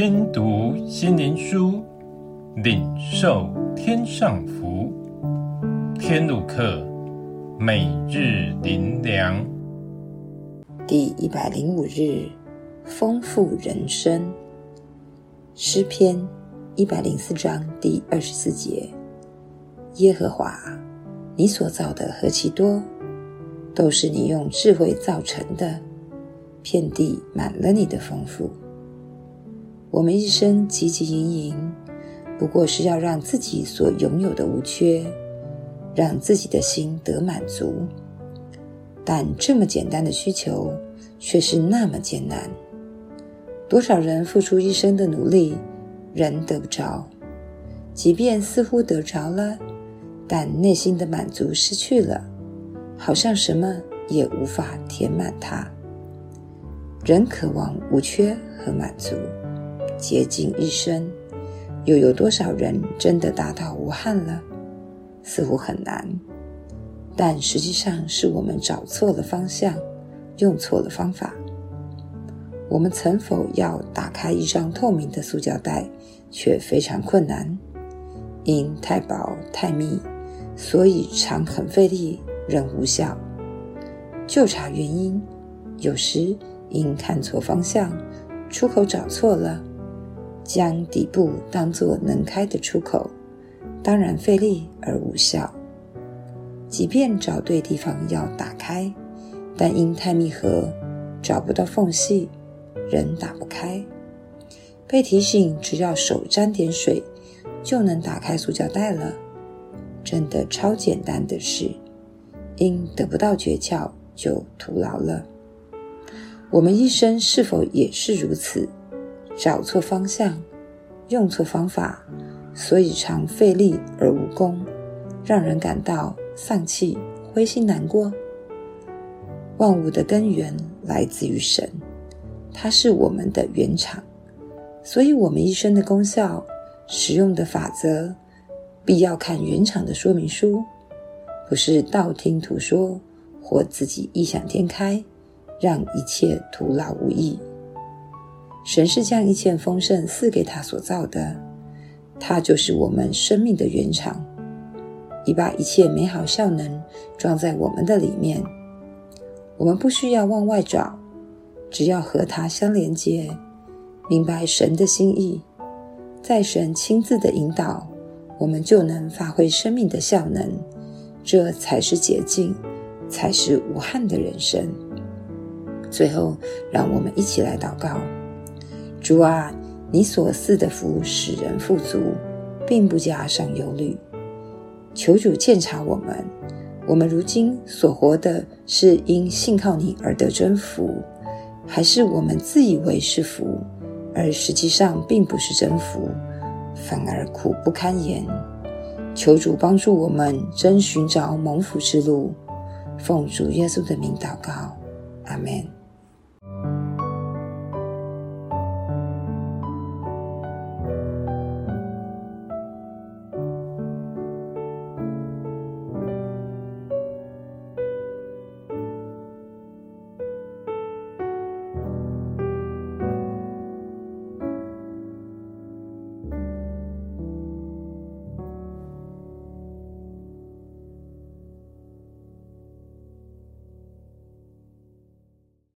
听读心灵书，领受天上福。天路客，每日灵粮，第一百零五日，丰富人生。诗篇一百零四章第二十四节：耶和华，你所造的何其多，都是你用智慧造成的。遍地满了你的丰富。我们一生汲汲营营，不过是要让自己所拥有的无缺，让自己的心得满足。但这么简单的需求，却是那么艰难。多少人付出一生的努力，仍得不着；即便似乎得着了，但内心的满足失去了，好像什么也无法填满它。人渴望无缺和满足，竭尽一生，又有多少人真的达到无憾了？似乎很难，但实际上是我们找错了方向，用错了方法。我们曾否要打开一张透明的塑胶袋，却非常困难，因太薄太密，所以常很费力，仍无效。就查原因，有时。因看错方向，出口找错了，将底部当作能开的出口，当然费力而无效。即便找对地方要打开，但因太密合，找不到缝隙，仍打不开。被提醒只要手沾点水，就能打开塑胶袋了，真的超简单的事，因得不到诀窍，就徒劳了。我们一生是否也是如此？找错方向，用错方法，所以常费力而无功，让人感到丧气、灰心、难过。万物的根源来自于神，它是我们的原厂，所以我们一生的功效、使用的法则，必要看原厂的说明书，不是道听途说或自己异想天开。让一切徒劳无益。神是将一切丰盛赐给他所造的，他就是我们生命的原厂，已把一切美好效能装在我们的里面。我们不需要往外找，只要和他相连接，明白神的心意，在神亲自的引导，我们就能发挥生命的效能。这才是捷径，才是无憾的人生。最后，让我们一起来祷告：主啊，你所赐的福使人富足，并不加上忧虑。求主鉴察我们，我们如今所活的是因信靠你而得真福，还是我们自以为是福，而实际上并不是真福，反而苦不堪言？求主帮助我们真寻找蒙福之路。奉主耶稣的名祷告，阿门。